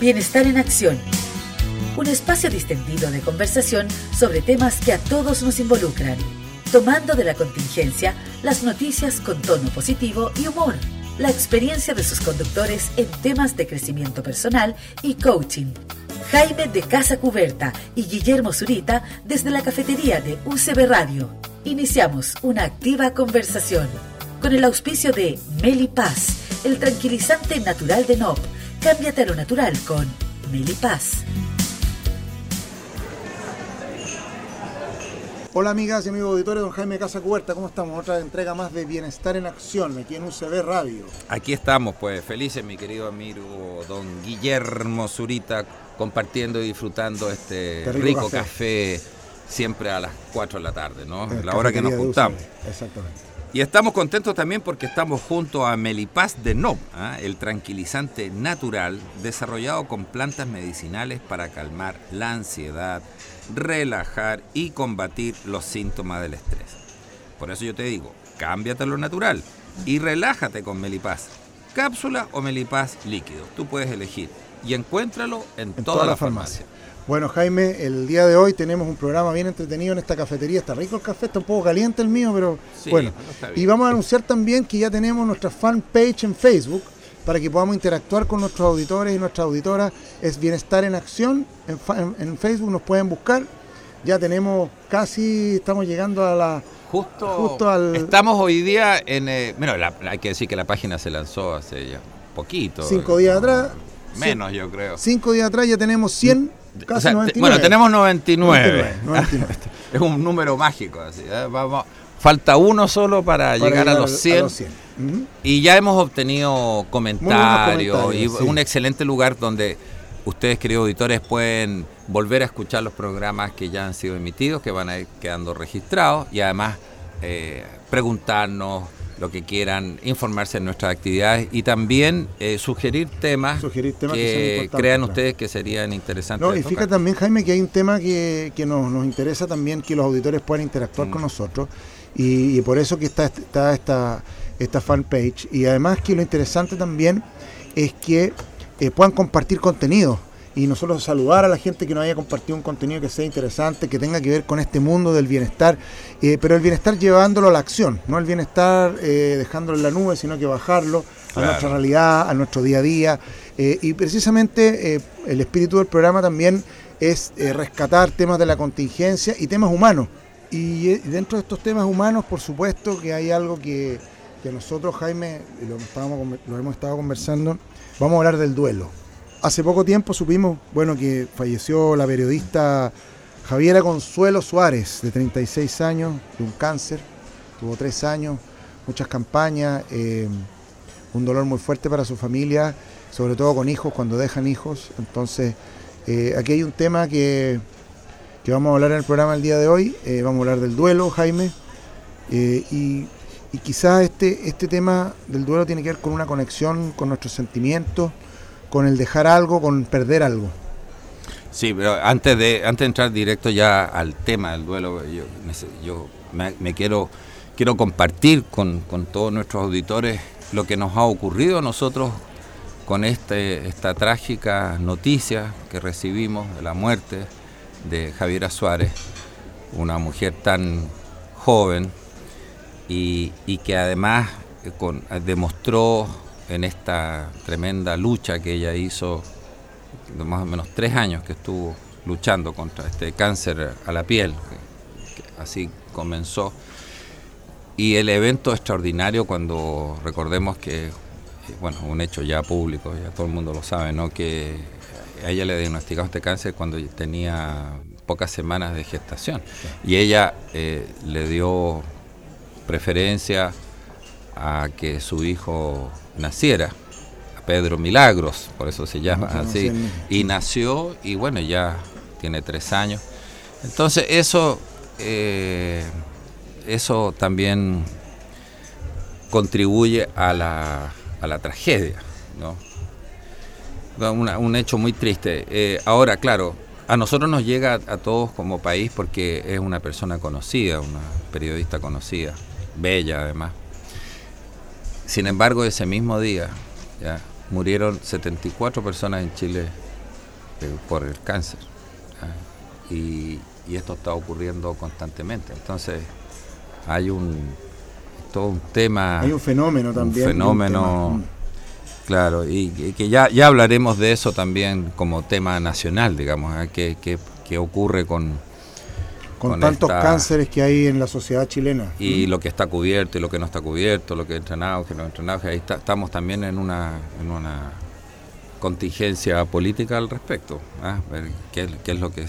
Bienestar en Acción. Un espacio distendido de conversación sobre temas que a todos nos involucran, tomando de la contingencia las noticias con tono positivo y humor, la experiencia de sus conductores en temas de crecimiento personal y coaching. Jaime de Casa Cuberta y Guillermo Zurita desde la cafetería de UCB Radio. Iniciamos una activa conversación con el auspicio de Meli Paz, el tranquilizante natural de NOP. Cámbiate a lo natural con Meli Paz. Hola amigas y amigos auditores, don Jaime Casa Cuberta, ¿cómo estamos? Otra entrega más de Bienestar en Acción, aquí en UCB Radio. Aquí estamos, pues felices, mi querido amigo don Guillermo Zurita, compartiendo y disfrutando este rico, rico café. siempre a las 4 de la tarde, ¿no? la hora que nos juntamos. Exactamente. Y estamos contentos también porque estamos junto a Melipaz de Nob, ¿ah? el tranquilizante natural desarrollado con plantas medicinales para calmar la ansiedad, relajar y combatir los síntomas del estrés. Por eso yo te digo, cámbiate a lo natural y relájate con Melipaz. Cápsula o Melipaz líquido, tú puedes elegir y encuéntralo en, toda, la farmacia. Bueno, Jaime, el día de hoy tenemos un programa bien entretenido en esta cafetería. Está rico el café, está un poco caliente el mío, pero bueno. Y vamos a anunciar también que ya tenemos nuestra fanpage en Facebook para que podamos interactuar con nuestros auditores y nuestras auditoras. Es Bienestar en Acción. En, Facebook nos pueden buscar. Ya tenemos casi, estamos llegando a la... Justo, justo al... Estamos hoy día en... Eh, bueno, hay que decir que la página se lanzó hace ya poquito. Cinco días atrás. Menos, yo creo. Cinco días atrás ya tenemos 100, casi 99. Bueno, tenemos 99. es un número mágico. Así, ¿eh? Vamos, falta uno solo para, llegar, a los 100. Y ya hemos obtenido comentarios, y un excelente lugar donde ustedes, queridos auditores, pueden volver a escuchar los programas que ya han sido emitidos, que van a ir quedando registrados y además eh, preguntarnos lo que quieran, informarse en nuestras actividades y también eh, sugerir temas, que, crean ustedes que serían interesantes. No, y fíjate también, Jaime, que hay un tema que, nos, nos, interesa también que los auditores puedan interactuar con mm. nosotros y, por eso que está, está esta, esta fanpage. Y además que lo interesante también es que eh, puedan compartir contenido y nosotros saludar a la gente que nos haya compartido un contenido que sea interesante, que tenga que ver con este mundo del bienestar, eh, pero el bienestar llevándolo a la acción, no el bienestar eh, dejándolo en la nube, sino que bajarlo a nuestra realidad, a nuestro día a día. Eh, y precisamente el espíritu del programa también es rescatar temas de la contingencia y temas humanos. Y dentro de estos temas humanos, por supuesto que hay algo que, que nosotros, Jaime, lo, lo hemos estado conversando, vamos a hablar del duelo. Hace poco tiempo supimos, bueno, que falleció la periodista Javiera Consuelo Suárez, de 36 años, de un cáncer, tuvo tres años, muchas campañas, eh, un dolor muy fuerte para su familia, sobre todo con hijos, cuando dejan hijos. Entonces, eh, aquí hay un tema que, vamos a hablar en el programa el día de hoy, eh, vamos a hablar del duelo, Jaime, y, y quizás este, este tema del duelo tiene que ver con una conexión con nuestros sentimientos, con el dejar algo, con perder algo. Sí, pero antes de, antes entrar directo ya al tema del duelo, yo, me, quiero, quiero compartir con, todos nuestros auditores lo que nos ha ocurrido a nosotros con este, esta trágica noticia que recibimos de la muerte de Javiera Suárez, una mujer tan joven y, que además eh, demostró en esta tremenda lucha que ella hizo, de más o menos tres años que estuvo luchando contra este cáncer a la piel, así comenzó. Y el evento extraordinario cuando recordemos que, bueno, un hecho ya público, ya todo el mundo lo sabe, ¿no? Que a ella le diagnosticaron este cáncer cuando tenía pocas semanas de gestación. Y ella eh, le dio preferencia a que su hijo naciera, Pedro Milagros, por eso se llama así, y nació y bueno, ya tiene tres años. Entonces eso, eh, eso también contribuye a la, a la tragedia, ¿no? un hecho muy triste. Eh, ahora, claro, a nosotros nos llega a, todos como país porque es una persona conocida, una periodista conocida, bella además. Sin embargo, ese mismo día ya, murieron 74 personas en Chile por el cáncer. Y, esto está ocurriendo constantemente. Entonces, hay un todo un tema. Hay un fenómeno también. Un fenómeno. Mm. Claro, y, que ya, ya hablaremos de eso también como tema nacional, digamos, ¿ah? que, que, ocurre con, con, tantos cánceres que hay en la sociedad chilena. Y lo que está cubierto y lo que no está cubierto, lo que entrenado, que no entrenado, ahí estamos también en una, en una contingencia política al respecto, ¿ah? ver qué, es lo que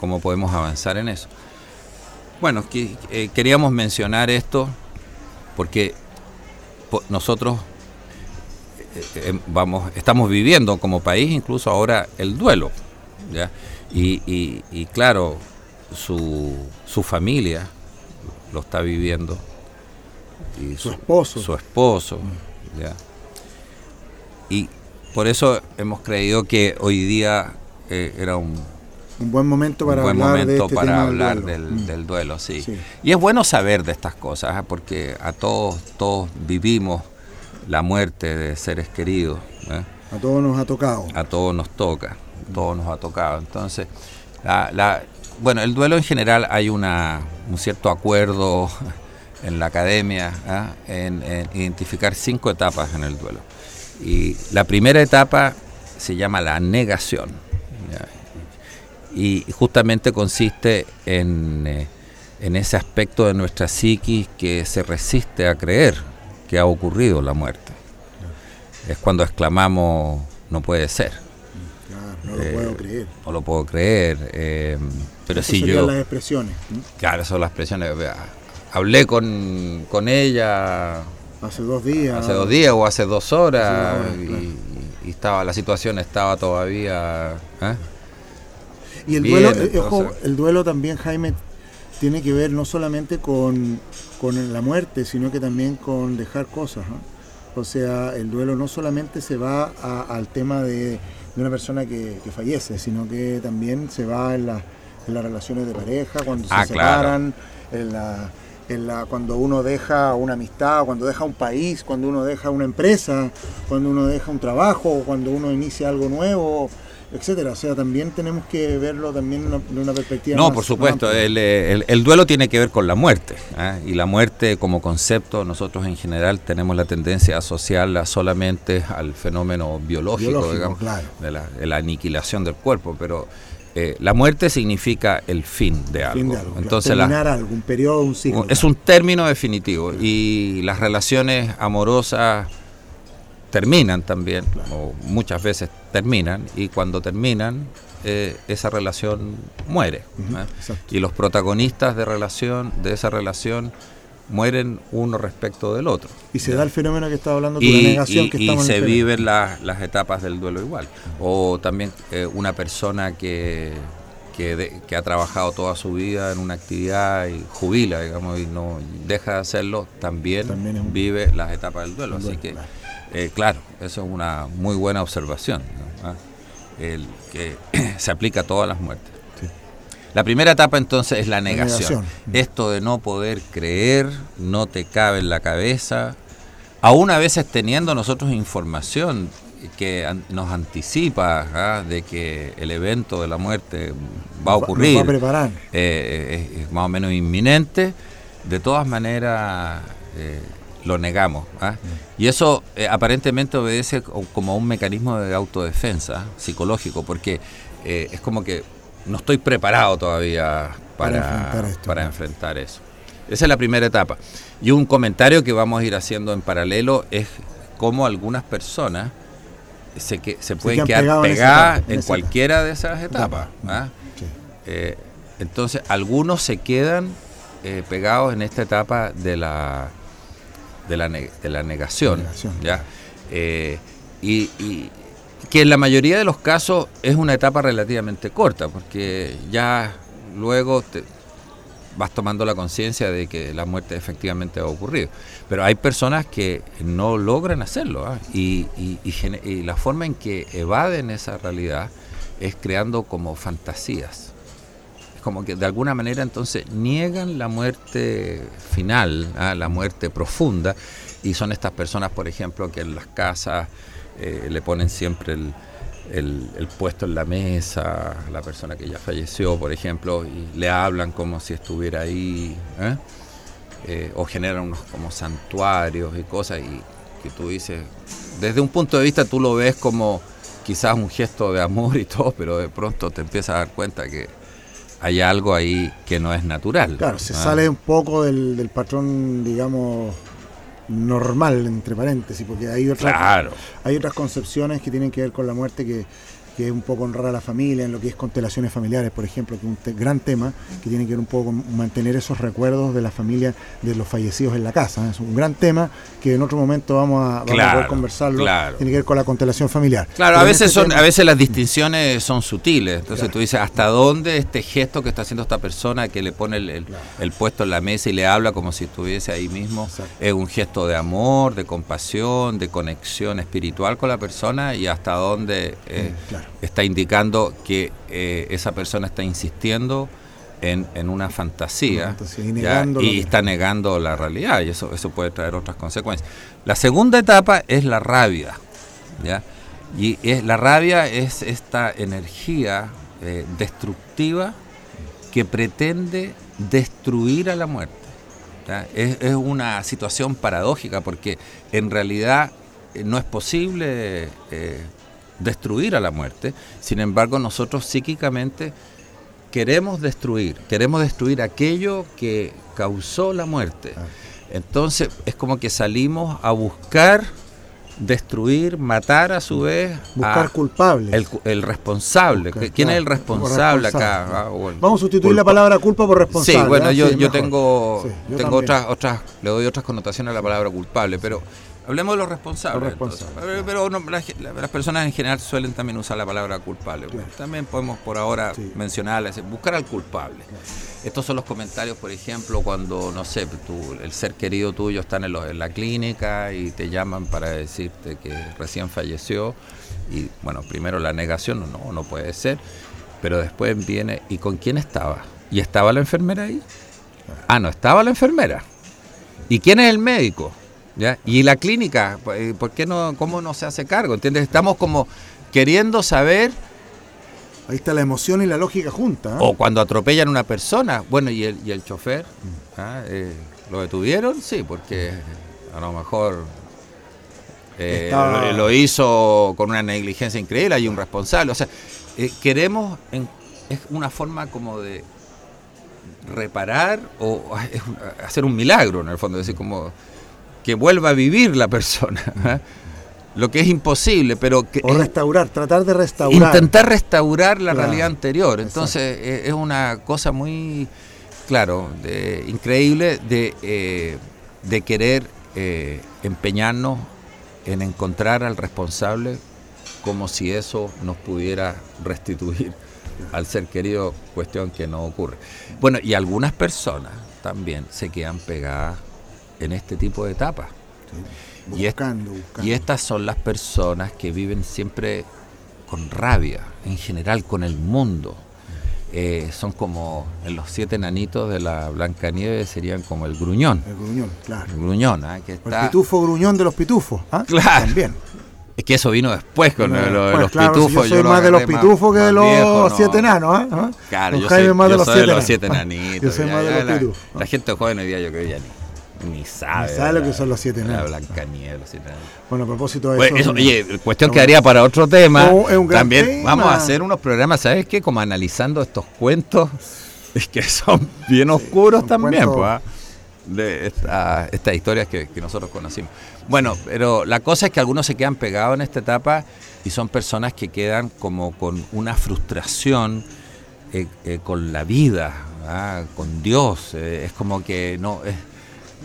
cómo podemos avanzar en eso. Bueno, eh, queríamos mencionar esto porque nosotros eh, eh, vamos, estamos viviendo como país incluso ahora el duelo, ¿ya? Y, claro, su, su familia lo está viviendo. Y su, esposo. Su esposo, ¿ya? Y por eso hemos creído que hoy día eh, era un, un buen momento para hablar, de este para hablar mm. del, duelo. sí. Y es bueno saber de estas cosas, ¿eh? porque a todos, todos vivimos la muerte de seres queridos. ¿eh? A todos nos ha tocado. A todos nos toca, a todos nos ha tocado. Entonces, la, bueno, el duelo en general hay una, un cierto acuerdo en la academia en identificar cinco etapas en el duelo. Y la primera etapa se llama la negación. Y justamente consiste en, eh, en, ese aspecto de nuestra psiquis que se resiste a creer que ha ocurrido la muerte. Es cuando exclamamos, no puede ser. no lo puedo eh, creer. No lo puedo creer. Eh, pero si yo... las expresiones. Claro, son las expresiones. Hablé con, con ella Hace dos días. Hace dos días o hace dos horas. y, estaba la situación estaba todavía. ¿eh? Y el duelo, eh, el duelo también, Jaime, tiene que ver no solamente con, la muerte, sino que también con dejar cosas. O sea, el duelo no solamente se va al tema de, una persona que, fallece, sino que también se va en, las relaciones de pareja, cuando se ah, separan, en la cuando uno deja una amistad, cuando deja un país, cuando uno deja una empresa, cuando uno deja un trabajo, cuando uno inicia algo nuevo, etcétera. O sea, también tenemos que verlo también de una perspectiva. No, por supuesto. El, duelo tiene que ver con la muerte. ¿eh? Y la muerte como concepto, nosotros en general tenemos la tendencia a asociarla solamente al fenómeno biológico, digamos, de, la, de la aniquilación del cuerpo, pero eh, la muerte significa el fin de algo. Entonces, Terminar algo, un periodo, un ciclo. Es un término definitivo y las relaciones amorosas terminan también, o muchas veces terminan, y cuando terminan, eh, esa relación muere. ¿eh? y los protagonistas de relación, de esa relación, mueren uno respecto del otro. Y se da el fenómeno que estaba hablando de la negación que Y se viven las etapas del duelo igual. O también eh, una persona que, que, ha trabajado toda su vida en una actividad y jubila, digamos, y no deja de hacerlo, también, vive las etapas del duelo. Así que, eh, claro, eso es una muy buena observación, ¿Ah? el que se aplica a todas las muertes. La primera etapa entonces es la negación. Esto de no poder creer, no te cabe en la cabeza, aún a veces teniendo nosotros información que nos anticipa ¿ah? de que el evento de la muerte va a ocurrir, va a preparar. Eh, es, más o menos inminente, de todas maneras eh, lo negamos. ¿ah? Mm. Y eso eh, aparentemente obedece como un mecanismo de autodefensa psicológico, porque es como que no estoy preparado todavía para, para, enfrentar, eso. Esa es la primera etapa. Y un comentario que vamos a ir haciendo en paralelo es cómo algunas personas se, que, se pueden quedar pegadas en, cualquiera de esas etapas. ¿ah? Eh, entonces, algunos se quedan eh, pegados en esta etapa de la, de la, de la negación. ¿ya? Eh, y que en la mayoría de los casos es una etapa relativamente corta, porque ya luego te vas tomando la conciencia de que la muerte efectivamente ha ocurrido. Pero hay personas que no logran hacerlo ¿ah? y, la forma en que evaden esa realidad es creando como fantasías. Es como que de alguna manera entonces niegan la muerte final, ¿ah? la muerte profunda, y son estas personas, por ejemplo, que en las casas eh, le ponen siempre el, puesto en la mesa, la persona que ya falleció, por ejemplo, y le hablan como si estuviera ahí, ¿eh? Eh, o generan unos como santuarios y cosas, y que tú dices, desde un punto de vista tú lo ves como quizás un gesto de amor y todo, pero de pronto te empiezas a dar cuenta que hay algo ahí que no es natural. Claro, se sale un poco del, del patrón, digamos, normal, entre paréntesis, porque hay otras, hay otras concepciones que tienen que ver con la muerte que, que es un poco honrar a la familia, en lo que es constelaciones familiares, por ejemplo, que es un gran tema que tiene que ver un poco con mantener esos recuerdos de la familia de los fallecidos en la casa. ¿eh? Es un gran tema que en otro momento vamos a, poder conversarlo. Tiene que ver con la constelación familiar. Claro, a veces, este son, a veces las distinciones son sutiles. Entonces tú dices, ¿hasta dónde este gesto que está haciendo esta persona que le pone el, puesto en la mesa y le habla como si estuviese ahí mismo? Es un gesto de amor, de compasión, de conexión espiritual con la persona y hasta dónde... Eh, está indicando que eh, esa persona está insistiendo en, una fantasía, y, está negando la realidad y eso, eso puede traer otras consecuencias. La segunda etapa es la rabia. ¿ya? Y es, la rabia es esta energía eh, destructiva que pretende destruir a la muerte. Es, es, una situación paradójica porque en realidad eh, no es posible destruir a la muerte. Sin embargo, nosotros psíquicamente queremos destruir, queremos destruir aquello que causó la muerte. Ah. Entonces es como que salimos a buscar destruir, matar a su vez. Buscar culpable. El, responsable. ¿Quién es el responsable, acá? Ah, Vamos a sustituir la palabra culpa por responsable. Sí, bueno, yo, yo tengo, tengo otras, otras, le doy otras connotaciones a la palabra culpable, pero Hablemos de los responsables. Pero, las, personas en general suelen también usar la palabra culpable. También podemos por ahora mencionarla, buscar al culpable. Estos son los comentarios, por ejemplo, cuando, no sé, el ser querido tuyo está en, en, la clínica y te llaman para decirte que recién falleció. Y bueno, primero la negación, no, no puede ser. Pero después viene, ¿y con quién estaba? ¿Y estaba la enfermera ahí? Ah, no, estaba la enfermera. ¿Y quién es el médico? Y la clínica, eh, ¿por qué no, cómo no se hace cargo? ¿Entiendes? Estamos como queriendo saber... Ahí está la emoción y la lógica junta. ¿eh? O cuando atropellan a una persona, bueno, ¿y el, y el chofer? ¿Ah? Eh, ¿Lo detuvieron? Sí, porque a lo mejor lo, hizo con una negligencia increíble, hay un responsable. O sea, queremos, es una forma como de reparar o hacer un milagro, en el fondo, es decir, como que vuelva a vivir la persona. ¿eh? Lo que es imposible, pero que... O restaurar, tratar de restaurar. Intentar restaurar la realidad anterior. Entonces eh, es una cosa muy, claro, de, increíble de, eh, de querer empeñarnos en encontrar al responsable como si eso nos pudiera restituir al ser querido, cuestión que no ocurre. Bueno, y algunas personas también se quedan pegadas en este tipo de etapas. y, y estas son las personas que viven siempre con rabia, en general con el mundo. Eh, son como en los siete nanitos de la Blancanieves serían como el gruñón. El gruñón, claro. El gruñón, ¿ah? que está... El pitufo gruñón de los pitufos. ¿ah? Claro. También. Es que eso vino después con los pitufos. yo soy más de los pitufos que de los siete nanos. ¿ah? Claro, yo soy, más de, los, siete los siete nanitos. yo soy más de los pitufos. La, gente joven hoy día yo creo que ya ni ni sabe. Ni sabe lo que son los siete La Blancanieves, los siete Bueno, a propósito de eso. oye, cuestión quedaría para otro tema. También vamos a hacer unos programas, ¿sabes qué? Como analizando estos cuentos, es que son bien oscuros también, pues, ¿ah? de estas historias que, nosotros conocimos. Bueno, pero la cosa es que algunos se quedan pegados en esta etapa y son personas que quedan como con una frustración eh, eh, con la vida, ¿ah? con Dios. Eh, es como que no es,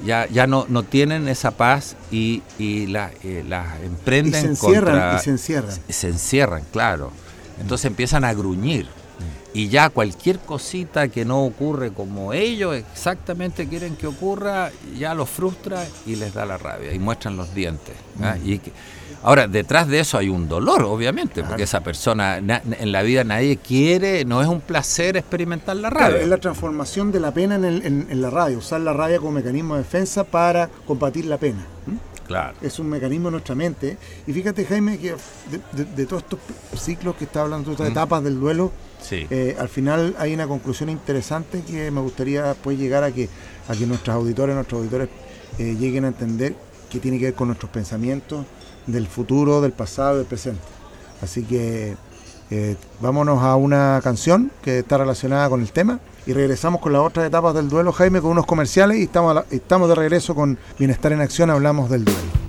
ya, ya no, no tienen esa paz y, y la, eh, emprenden y se encierran, y se encierran. Se encierran, claro. Entonces empiezan a gruñir. Y ya cualquier cosita que no ocurre como ellos exactamente quieren que ocurra, ya los frustra y les da la rabia y muestran los dientes. ¿ah? Y Ahora, detrás de eso hay un dolor, obviamente, porque esa persona, en la vida nadie quiere, no es un placer experimentar la rabia. es la transformación de la pena en, la rabia, usar la rabia como mecanismo de defensa para combatir la pena. Claro. Es un mecanismo en nuestra mente. Y fíjate, Jaime, que de, todos estos ciclos que está hablando, todas estas etapas del duelo, eh, al final hay una conclusión interesante que me gustaría pues llegar a que, a que nuestros auditores, nuestros auditores eh, lleguen a entender que tiene que ver con nuestros pensamientos del futuro, del pasado, del presente. Así que eh, vámonos a una canción que está relacionada con el tema y regresamos con las otras etapas del duelo, Jaime, con unos comerciales y estamos, estamos de regreso con Bienestar en Acción, hablamos del duelo.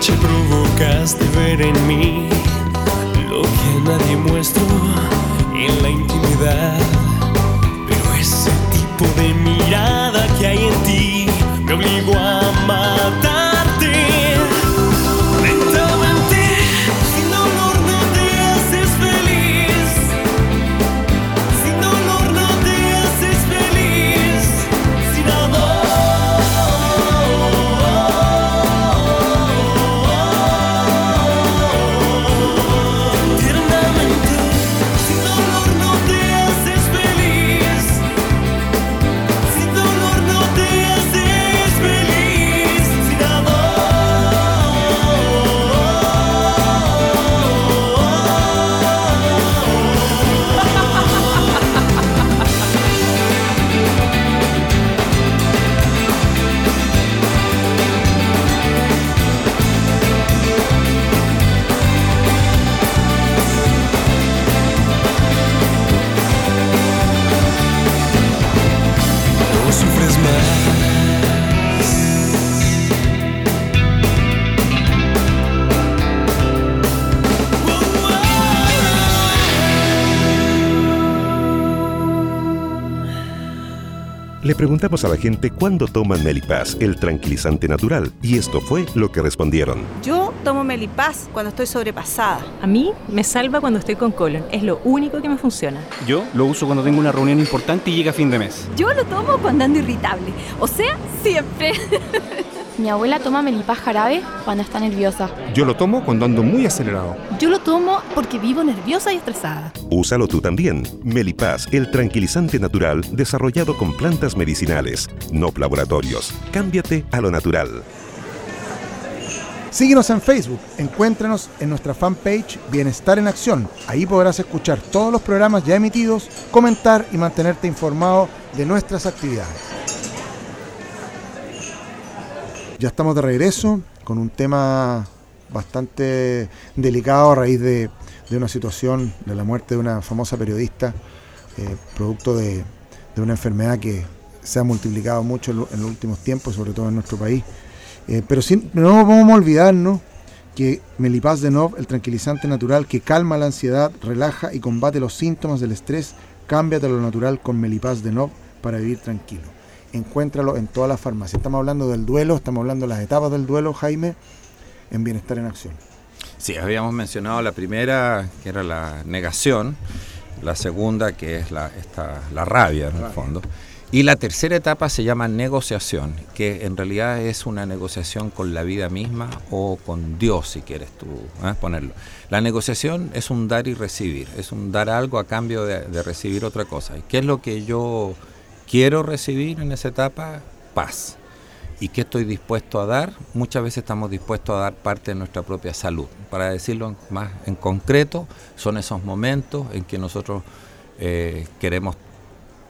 ce provocasti, veren mi preguntamos a la gente cuándo toman Melipaz, el tranquilizante natural, y esto fue lo que respondieron. Yo tomo Melipaz cuando estoy sobrepasada. A mí me salva cuando estoy con colon, es lo único que me funciona. Yo lo uso cuando tengo una reunión importante y llega fin de mes. Yo lo tomo cuando ando irritable, o sea, siempre. Mi abuela toma melipaz jarabe cuando está nerviosa. Yo lo tomo cuando ando muy acelerado. Yo lo tomo porque vivo nerviosa y estresada. Úsalo tú también. Melipaz, el tranquilizante natural desarrollado con plantas medicinales, no laboratorios. Cámbiate a lo natural. Síguenos en Facebook, encuéntranos en nuestra fanpage Bienestar en Acción. Ahí podrás escuchar todos los programas ya emitidos, comentar y mantenerte informado de nuestras actividades. Ya estamos de regreso con un tema bastante delicado a raíz de, una situación de la muerte de una famosa periodista, eh, producto de, una enfermedad que se ha multiplicado mucho en, los últimos tiempos, sobre todo en nuestro país. Eh, pero no vamos a olvidarnos que Melipaz de Nov, el tranquilizante natural que calma la ansiedad, relaja y combate los síntomas del estrés, cámbiate a lo natural con Melipaz de Nov para vivir tranquilo encuéntralo en todas las farmacias. Estamos hablando del duelo, estamos hablando de las etapas del duelo, Jaime, en Bienestar en Acción. Sí, habíamos mencionado la primera, que era la negación, la segunda, que es la, esta, la rabia, en el fondo, Y la tercera etapa se llama negociación, que en realidad es una negociación con la vida misma o con Dios, si quieres tú ¿eh? ponerlo. La negociación es un dar y recibir, es un dar algo a cambio de, de recibir otra cosa. ¿Y qué es lo que yo quiero recibir en esa etapa? Paz. ¿Y qué estoy dispuesto a dar? Muchas veces estamos dispuestos a dar parte de nuestra propia salud. Para decirlo más en concreto, son esos momentos en que nosotros eh, queremos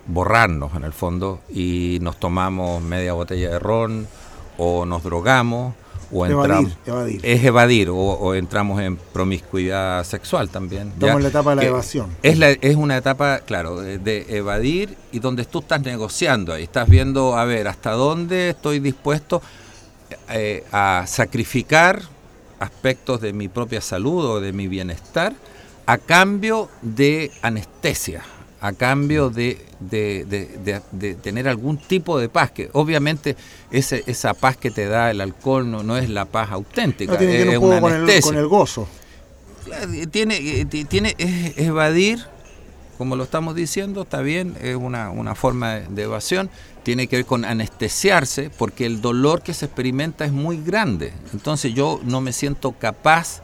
borrarnos en el fondo y nos tomamos media botella de ron o nos drogamos o entramos. evadir. es evadir o, o, entramos en promiscuidad sexual también. Estamos en la etapa de la evasión. es la, es una etapa claro de, de, evadir y donde tú estás negociando ahí. Estás viendo a ver hasta dónde estoy dispuesto eh, a sacrificar aspectos de mi propia salud o de mi bienestar a cambio de anestesia a cambio de, de, de, de, tener algún tipo de paz, que obviamente ese, esa paz que te da el alcohol no, no es la paz auténtica, no, tiene es, que una con el, con el, gozo. Tiene, tiene es evadir, como lo estamos diciendo, está bien, es una, una forma de evasión, tiene que ver con anestesiarse, porque el dolor que se experimenta es muy grande, entonces yo no me siento capaz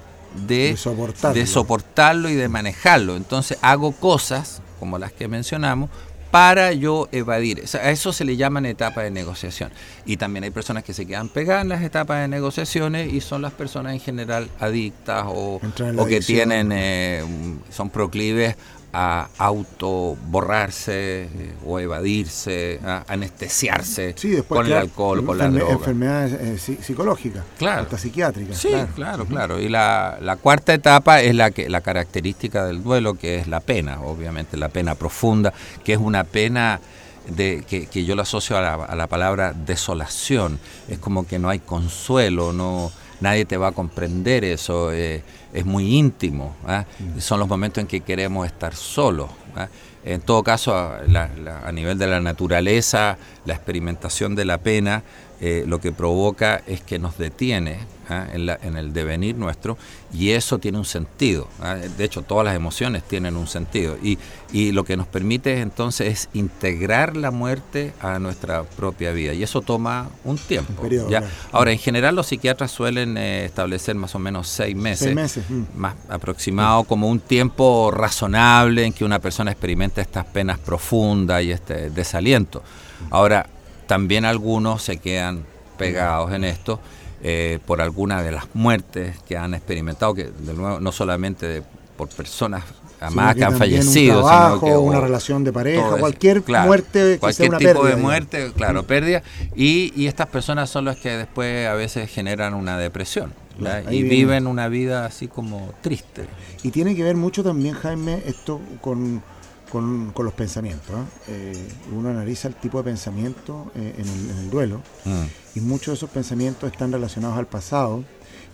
de, soportarlo. de soportarlo y de manejarlo, entonces hago cosas como las que mencionamos, para yo evadir. O sea, a eso se le llaman etapas de negociación. Y también hay personas que se quedan pegadas en las etapas de negociaciones y son las personas en general adictas o, o que tienen, eh, son proclives a auto borrarse eh, o evadirse, a anestesiarse sí, después, con claro, el alcohol, con la droga. Enfermedades eh, psicológicas, claro. hasta psiquiátricas. Sí, claro, claro. claro. Y la, la, cuarta etapa es la que la característica del duelo, que es la pena, obviamente la pena profunda, que es una pena de, que, que yo lo asocio a la, a la palabra desolación. Es como que no hay consuelo, no nadie te va a comprender eso, eh, es muy íntimo, ¿eh? mm. son los momentos en que queremos estar solos. ¿eh? En todo caso, a, la, la, a, nivel de la naturaleza, la experimentación de la pena eh, lo que provoca es que nos detiene en, la, en, el devenir nuestro y eso tiene un sentido. De hecho, todas las emociones tienen un sentido y, y lo que nos permite entonces es integrar la muerte a nuestra propia vida y eso toma un tiempo. Un periodo, ¿ya? Claro. Ahora, en general los psiquiatras suelen eh, establecer más o menos seis meses, seis meses. Mm. más aproximado mm. como un tiempo razonable en que una persona experimenta estas penas profundas y este desaliento. Ahora, también algunos se quedan pegados en esto eh, por alguna de las muertes que han experimentado, que de nuevo no solamente de, por personas amadas que, que han fallecido, un trabajo, sino que una relación de pareja, cualquier claro, muerte que cualquier sea una tipo pérdida, de muerte, claro, pérdida, y, y, estas personas son las que después a veces generan una depresión. Claro, y viven una vida así como triste. Y tiene que ver mucho también, Jaime, esto con con, con, los pensamientos. ¿eh? Eh, uno analiza el tipo de pensamiento eh, en, el, en, el, duelo mm. y muchos de esos pensamientos están relacionados al pasado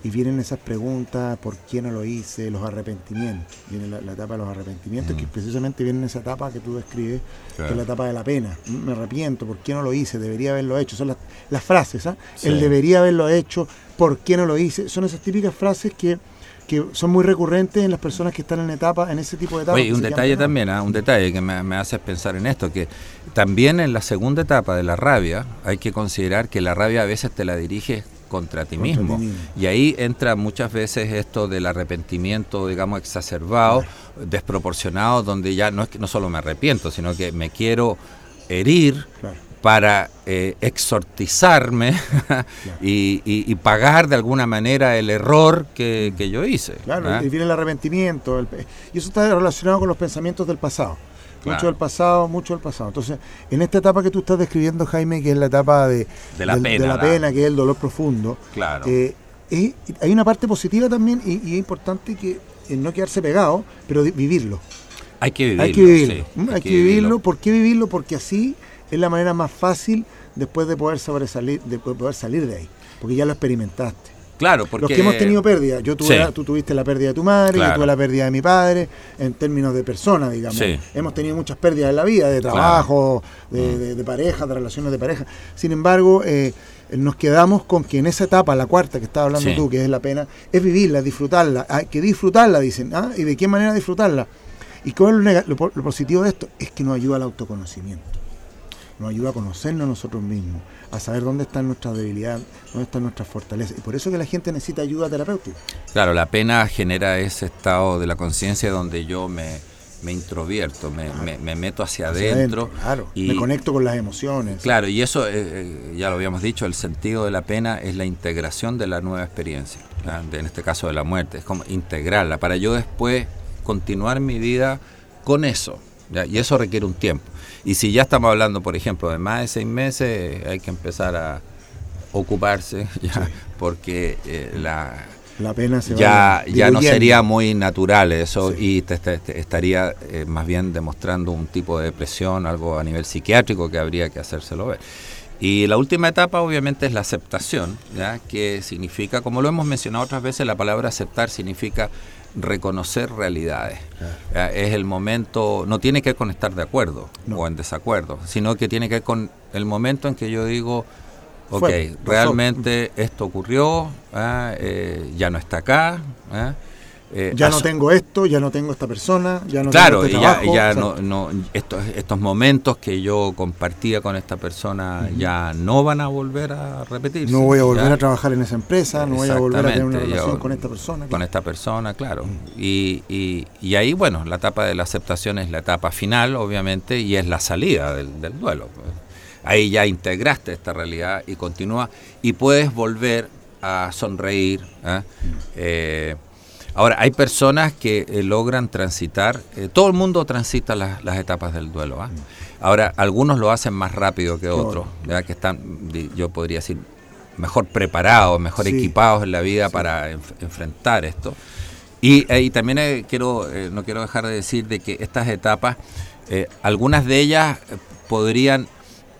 y vienen esas preguntas, ¿por qué no lo hice? Los arrepentimientos. Viene la, la etapa de los arrepentimientos, mm. que precisamente viene en esa etapa que tú describes, claro. que es la etapa de la pena. Me arrepiento, ¿por qué no lo hice? Debería haberlo hecho. Son las, las frases, ¿eh? sí. El debería haberlo hecho, ¿por qué no lo hice? Son esas típicas frases que que son muy recurrentes en las personas que están en etapa, en ese tipo de etapas. Oye, un detalle también, ¿eh? un detalle que me, me, hace pensar en esto, que también en la segunda etapa de la rabia hay que considerar que la rabia a veces te la diriges contra ti mismo. Y ahí entra muchas veces esto del arrepentimiento, digamos, exacerbado, Claro. desproporcionado, donde ya no es que no solo me arrepiento, sino que me quiero herir Claro. Para eh, exortizarme y, y- y pagar de alguna manera el error que, que yo hice. Claro, ¿ah? y viene el arrepentimiento. el y eso está relacionado con los pensamientos del pasado. Mucho Claro. del pasado, mucho del pasado. Entonces, en esta etapa que tú estás describiendo, Jaime, que es la etapa de, De la del- pena, de la la- pena, que es el dolor profundo, Claro. eh, y- hay una parte positiva también y, y es importante que eh, no quedarse pegado, pero vivirlo. hay que vivirlo. hay que vivirlo. sí, ¿m? hay, que vivirlo. ¿Por qué vivirlo? Porque así es la manera más fácil después de poder sobresalir, de poder salir de ahí. Porque ya lo experimentaste. Claro, porque Los que hemos tenido pérdidas, yo tuve Sí. la- tú tuviste la pérdida de tu madre, Claro. yo tuve la pérdida de mi padre, en términos de persona, digamos. Sí. Hemos tenido muchas pérdidas en la vida, de trabajo, de, Mm. de- de pareja, de relaciones de pareja. Sin embargo, eh, nos quedamos con que en esa etapa, la cuarta que estabas hablando Sí. tú, que es la pena, es vivirla, disfrutarla. Hay que disfrutarla, dicen. ¿ah? ¿Y de qué manera disfrutarla? ¿Y cuál es lo positivo de esto? Es que nos ayuda al autoconocimiento. Nos ayuda a conocernos a nosotros mismos, a saber dónde están nuestras debilidades, dónde están nuestras fortalezas. Y por eso que la gente necesita ayuda terapéutica. Claro, la pena genera ese estado de la conciencia donde yo me, me introvierto, me, me, meto hacia, adentro. claro, y, me conecto con las emociones. Claro, y eso, eh, eh, ya lo habíamos dicho, el sentido de la pena es la integración de la nueva experiencia, en este caso de la muerte, es como integrarla, para yo después continuar mi vida con eso, y eso requiere un tiempo. Y si ya estamos hablando, por ejemplo, de más de seis meses, hay que empezar a ocuparse, ya, porque eh, la la pena ya, ya no sería muy natural eso y te, estaría eh, más bien demostrando un tipo de depresión, algo a nivel psiquiátrico que habría que hacérselo ver. Y la última etapa obviamente es la aceptación, ¿ya? que significa, como lo hemos mencionado otras veces, la palabra aceptar significa reconocer realidades. Es el momento, no tiene que ver con estar de acuerdo o en desacuerdo, sino que tiene que ver con el momento en que yo digo, ok, realmente esto ocurrió, ¿ah? eh, ya no está acá. ¿ah? Eh, ya no tengo esto, ya no tengo esta persona, ya no claro, tengo este y ya, no, no estos, estos momentos que yo compartía con esta persona ya no van a volver a repetirse. No voy a volver a trabajar en esa empresa, no voy a volver a tener una relación con esta persona. Con esta persona, claro. Y, y, y, ahí, bueno, la etapa de la aceptación es la etapa final, obviamente, y es la salida del, del duelo. Ahí ya integraste esta realidad y continúa y puedes volver a sonreír. ¿eh? Eh, ahora, hay personas que eh, logran transitar, todo el mundo transita las, etapas del duelo. ¿ah? Ahora, algunos lo hacen más rápido que otros, que están, yo podría decir, mejor preparados, mejor equipados en la vida para enfrentar esto. Y, también quiero, no quiero dejar de decir de que estas etapas, algunas de ellas podrían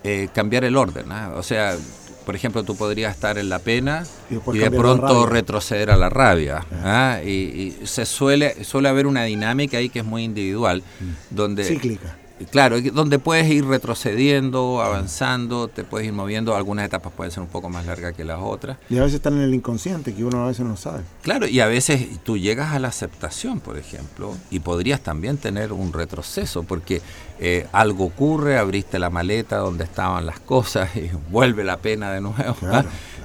eh, cambiar el orden. ¿ah? O sea, por ejemplo, tú podrías estar en la pena y, de pronto retroceder a la rabia. ¿ah? Y, se suele, suele haber una dinámica ahí que es muy individual, mm. donde cíclica. Claro, donde puedes ir retrocediendo, avanzando, te puedes ir moviendo. Algunas etapas pueden ser un poco más largas que las otras. Y a veces están en el inconsciente, que uno a veces no sabe. Claro, y a veces tú llegas a la aceptación, por ejemplo, y podrías también tener un retroceso, porque eh, algo ocurre, abriste la maleta donde estaban las cosas y vuelve la pena de nuevo.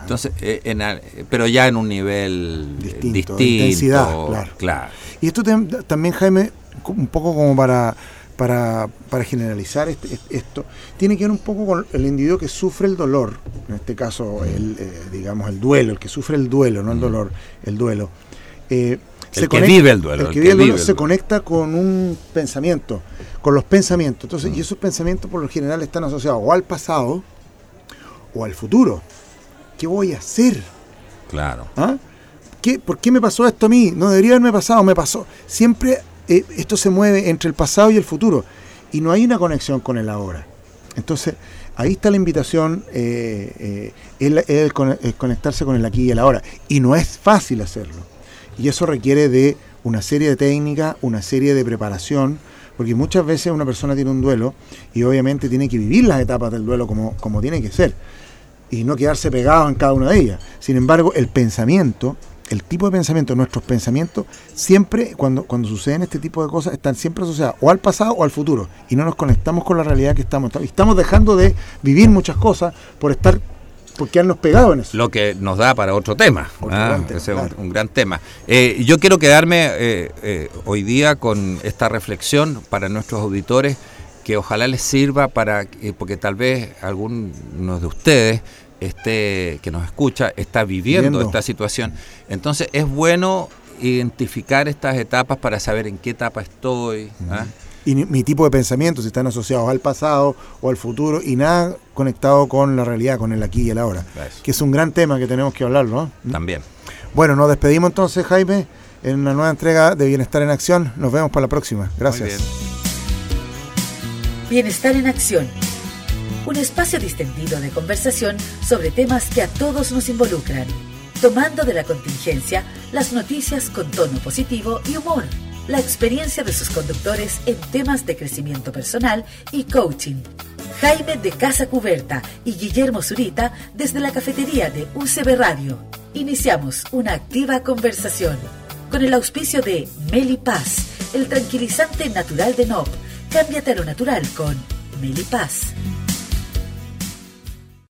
Entonces, eh, pero ya en un nivel distinto, distinto intensidad, claro. claro. Y esto también, Jaime, un poco como para para, para generalizar este, esto, tiene que ver un poco con el individuo que sufre el dolor, en este caso, el, eh, digamos, el duelo, el que sufre el duelo, no el dolor, el duelo. Eh, el, que vive el duelo. El que vive el duelo se conecta con un pensamiento, con los pensamientos. Entonces, y esos pensamientos por lo general están asociados o al pasado o al futuro. ¿Qué voy a hacer? Claro. ¿Ah? ¿Qué, ¿Por qué me pasó esto a mí? No debería haberme pasado, me pasó. Siempre eh, esto se mueve entre el pasado y el futuro y no hay una conexión con el ahora. Entonces, ahí está la invitación, eh, eh, conectarse con el aquí y el ahora. Y no es fácil hacerlo. Y eso requiere de una serie de técnicas, una serie de preparación, porque muchas veces una persona tiene un duelo y obviamente tiene que vivir las etapas del duelo como, como tiene que ser y no quedarse pegado en cada una de ellas. Sin embargo, el pensamiento el tipo de pensamiento, nuestros pensamientos, siempre, cuando, cuando suceden este tipo de cosas, están siempre asociados o al pasado o al futuro. Y no nos conectamos con la realidad que estamos. Estamos dejando de vivir muchas cosas por estar por quedarnos pegados en eso. Lo que nos da para otro tema. ¿ah? ese es un, gran tema. Eh, yo quiero quedarme eh, eh, hoy día con esta reflexión para nuestros auditores que ojalá les sirva para, porque tal vez algunos de ustedes este, que nos escucha está viviendo, esta situación. Entonces es bueno identificar estas etapas para saber en qué etapa estoy. ¿ah? Y mi tipo de pensamientos, si están asociados al pasado o al futuro y nada conectado con la realidad, con el aquí y el ahora. Que es un gran tema que tenemos que hablar, ¿no? ¿Mm? También. Bueno, nos despedimos entonces, Jaime, en una nueva entrega de Bienestar en Acción. Nos vemos para la próxima. Gracias. Bienestar en Acción un espacio distendido de conversación sobre temas que a todos nos involucran, tomando de la contingencia las noticias con tono positivo y humor, la experiencia de sus conductores en temas de crecimiento personal y coaching. Jaime de Casa Cuberta y Guillermo Zurita desde la cafetería de UCB Radio. Iniciamos una activa conversación con el auspicio de Meli Paz, el tranquilizante natural de NOP. Cámbiate a lo natural con Meli Paz.